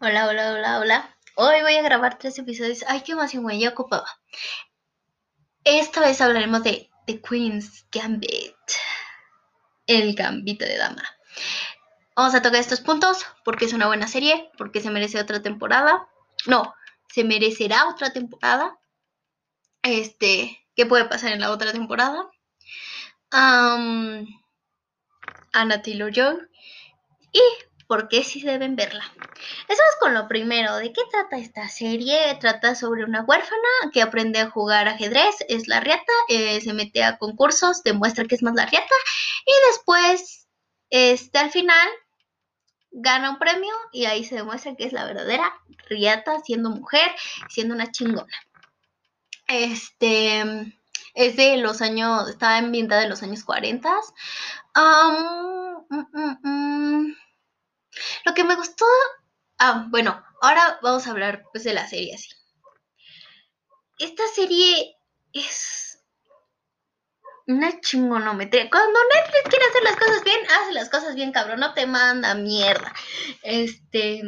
Hola, hola, hola, hola. Hoy voy a grabar tres episodios. Ay, qué emoción, güey, ya ocupaba. Esta vez hablaremos de The Queen's Gambit. El gambito de dama. Vamos a tocar estos puntos porque es una buena serie, porque se merece otra temporada. No, se merecerá otra temporada. Este, ¿qué puede pasar en la otra temporada? Um, Anna Taylor Joy. Y por qué sí deben verla. Empezamos con lo primero. ¿De qué trata esta serie? Trata sobre una huérfana que aprende a jugar ajedrez, es la riata, eh, se mete a concursos, demuestra que es más la riata y después, este, al final, gana un premio y ahí se demuestra que es la verdadera riata siendo mujer, siendo una chingona. Este es de los años, está ambientada en los años 40. Lo que me gustó. Ah, bueno, ahora vamos a hablar pues de la serie así. Esta serie es una chingonometría. Cuando Netflix quiere hacer las cosas bien, hace las cosas bien, cabrón. No te manda mierda. Este.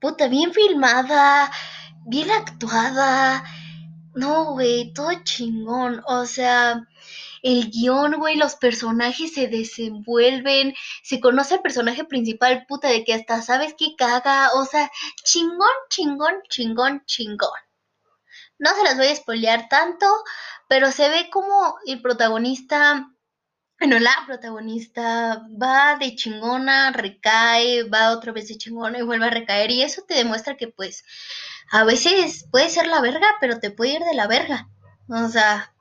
Puta, bien filmada, bien actuada. No, güey, todo chingón. O sea, el guion, güey, los personajes se desenvuelven, se conoce el personaje principal, puta, de que hasta sabes que caga, o sea, chingón, chingón, chingón, chingón. No se las voy a spoilear tanto, pero se ve como el protagonista, bueno, la protagonista va de chingona, recae, va otra vez de chingona y vuelve a recaer, y eso te demuestra que pues a veces puede ser la verga, pero te puede ir de la verga. O sea,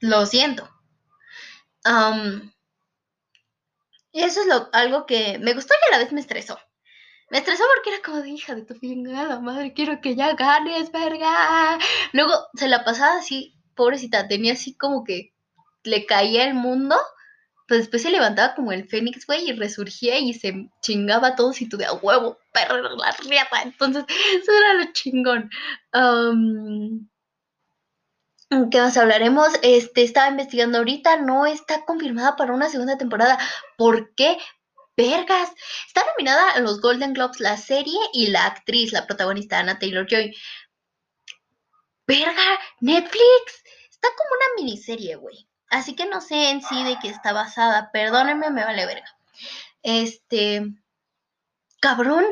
lo siento. eso es lo, algo que me gustó y a la vez me estresó. Me estresó porque era como de hija de tu la madre, quiero que ya ganes, verga. Luego se la pasaba así, pobrecita, tenía así como que le caía el mundo, pero después se levantaba como el fénix, güey, y resurgía y se chingaba a todos y tú de a huevo, perro, la riata. Entonces, eso era lo chingón. ¿Qué más hablaremos? Este, estaba investigando ahorita, no está confirmada para una segunda temporada. ¿Por qué? Vergas. Está nominada a los Golden Globes la serie y la actriz, la protagonista Anna Taylor Joy. Verga, Netflix. Está como una miniserie, güey. Así que no sé en sí de qué está basada. Perdónenme, me vale verga. Este. Cabrón,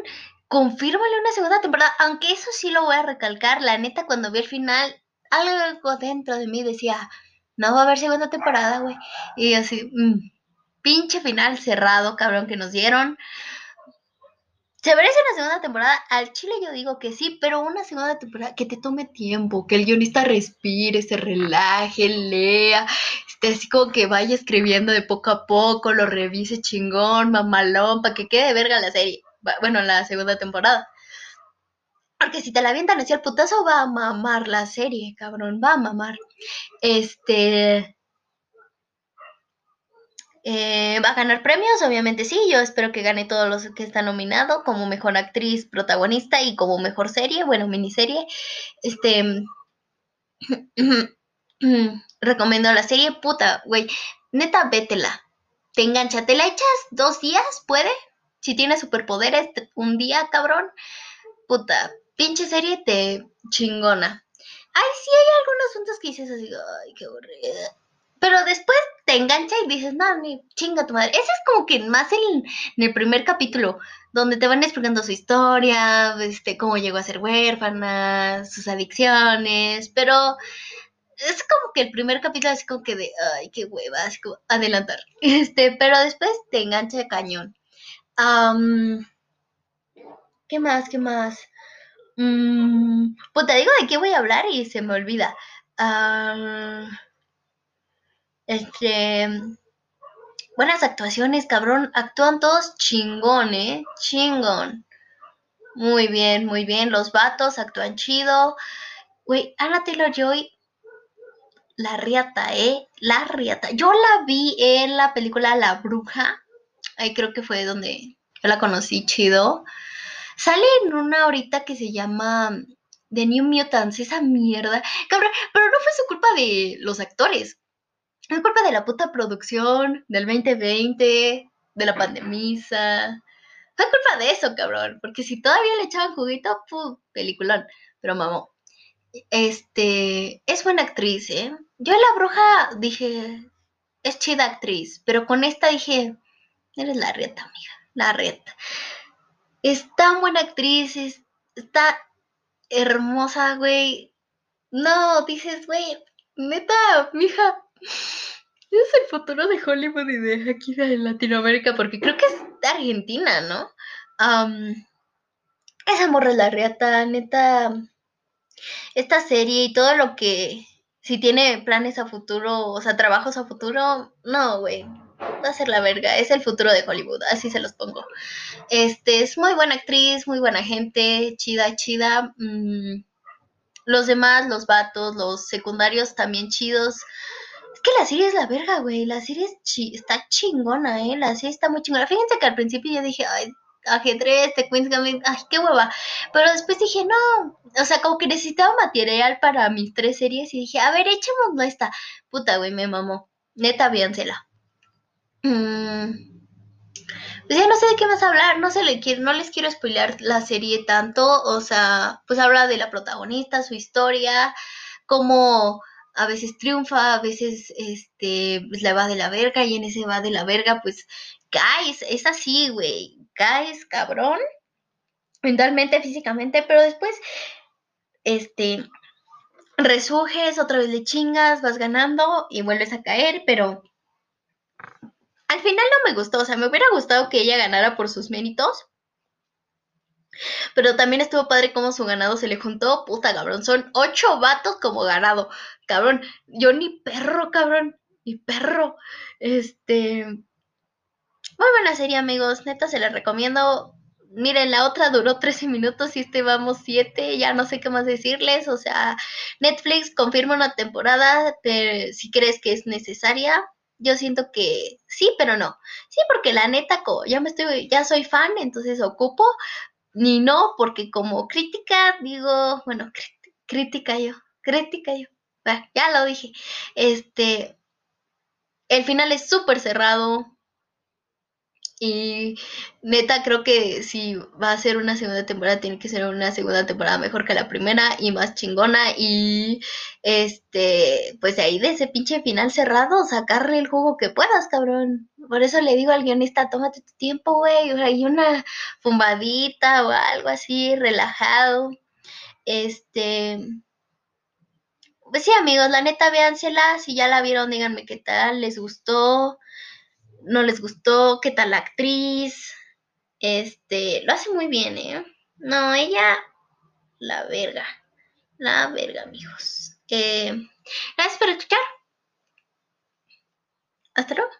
confírmale una segunda temporada. Aunque eso sí lo voy a recalcar. La neta, cuando vi el final, algo dentro de mí decía, no va a haber segunda temporada, güey. Y así, mm, pinche final cerrado, cabrón, que nos dieron. ¿Se merece una segunda temporada? Al Chile yo digo que sí, pero una segunda temporada que te tome tiempo, que el guionista respire, se relaje, lea, esté así como que vaya escribiendo de poco a poco, lo revise chingón, mamalón, para que quede verga la serie. Bueno, la segunda temporada. Porque si te la avientan hacia el putazo, va a mamar la serie, cabrón, va a mamar. Este. Eh, ¿Va a ganar premios? Obviamente sí, yo espero que gane todos los que están nominados como mejor actriz protagonista y como mejor serie, bueno, miniserie. Este. recomiendo la serie, puta, güey. Neta, vétela. Te engancha, te la echas dos días, puede. Si tienes superpoderes, un día, cabrón. Puta, pinche serie te chingona. Ay, sí hay algunos puntos que dices así, ay, qué aburrida. Pero después te engancha y dices, no, ni chinga tu madre. Ese es como que más en, el primer capítulo, donde te van explicando su historia, este, cómo llegó a ser huérfana, sus adicciones, pero es como que el primer capítulo es como que de, ay, qué hueva, así como adelantar. Este, pero después te engancha de cañón. ¿Qué más? ¿Qué más? Mm, pues te digo de qué voy a hablar y se me olvida. Este. Buenas actuaciones, cabrón. Actúan todos chingón, ¿eh? Chingón. Muy bien, muy bien. Los vatos actúan chido. Güey, Ana Taylor Joy. La riata, ¿eh? La riata. Yo la vi en la película La Bruja. Ahí creo que fue donde yo la conocí chido. Sale en una ahorita que se llama The New Mutants, esa mierda. Cabrón, pero no fue su culpa de los actores. Es culpa de la puta producción, del 2020, de la pandemia. Fue culpa de eso, cabrón. Porque si todavía le echaban juguito, ¡pum! peliculón. Pero mamó. Este, es buena actriz, ¿eh? Yo en La Bruja dije, es chida actriz. Pero con esta dije, eres la reta, amiga. La reta. Es tan buena actriz, está hermosa, güey. No, dices, güey, neta, mija, es el futuro de Hollywood y de aquí de Latinoamérica, porque creo que es de Argentina, ¿no? esa morra la reata, neta. Esta serie y todo lo que. Si tiene planes a futuro, o sea, trabajos a futuro, no, güey. Va a ser la verga. Es el futuro de Hollywood, así se los pongo. Este, es muy buena actriz, muy buena gente, chida, chida. Mm, los demás, los vatos, los secundarios también chidos que la serie es la verga, güey. La serie está chingona, ¿eh? La serie está muy chingona. Fíjense que al principio yo dije, ay, ajedrez, The Queen's Gambit, ay, qué hueva. Pero después dije, no, o sea, como que necesitaba material para mis tres series y dije, a ver, echemos esta. Puta, güey, me mamó. Neta, véansela. Mm. Pues ya no sé de qué más hablar, no, sé, no les quiero spoilear la serie tanto, o sea, pues habla de la protagonista, su historia, cómo a veces triunfa, a veces este, pues le va de la verga y en ese va de la verga, pues caes, es así, güey, caes cabrón, mentalmente, físicamente, pero después, este, resurges, otra vez le chingas, vas ganando y vuelves a caer, pero al final no me gustó, o sea, me hubiera gustado que ella ganara por sus méritos, pero también estuvo padre cómo su ganado se le juntó. Puta, cabrón. Son ocho vatos como ganado. Cabrón. Yo ni perro, cabrón. Ni perro. Este. Muy buena serie, amigos. Neta, se la recomiendo. Miren, la otra duró 13 minutos y este vamos 7. Ya no sé qué más decirles. O sea, Netflix confirma una temporada si crees que es necesaria. Yo siento que sí, pero no. Sí, porque la neta, ya me estoy, ya soy fan, entonces ocupo, ni no, porque como crítica digo, bueno, crítica yo, crítica yo, ya lo dije, este, el final es súper cerrado, y neta, creo que si va a ser una segunda temporada, tiene que ser una segunda temporada mejor que la primera y más chingona. Y este, pues ahí de ese pinche final cerrado, sacarle el jugo que puedas, cabrón. Por eso le digo al guionista, tómate tu tiempo, güey. Hay una fumbadita o algo así, relajado. Este. Pues sí, amigos, la neta, véansela. Si ya la vieron, díganme qué tal, les gustó no les gustó, qué tal la actriz. Este, lo hace muy bien, ¿eh? No, ella, la verga. La verga, amigos. Eh, gracias por escuchar. Hasta luego.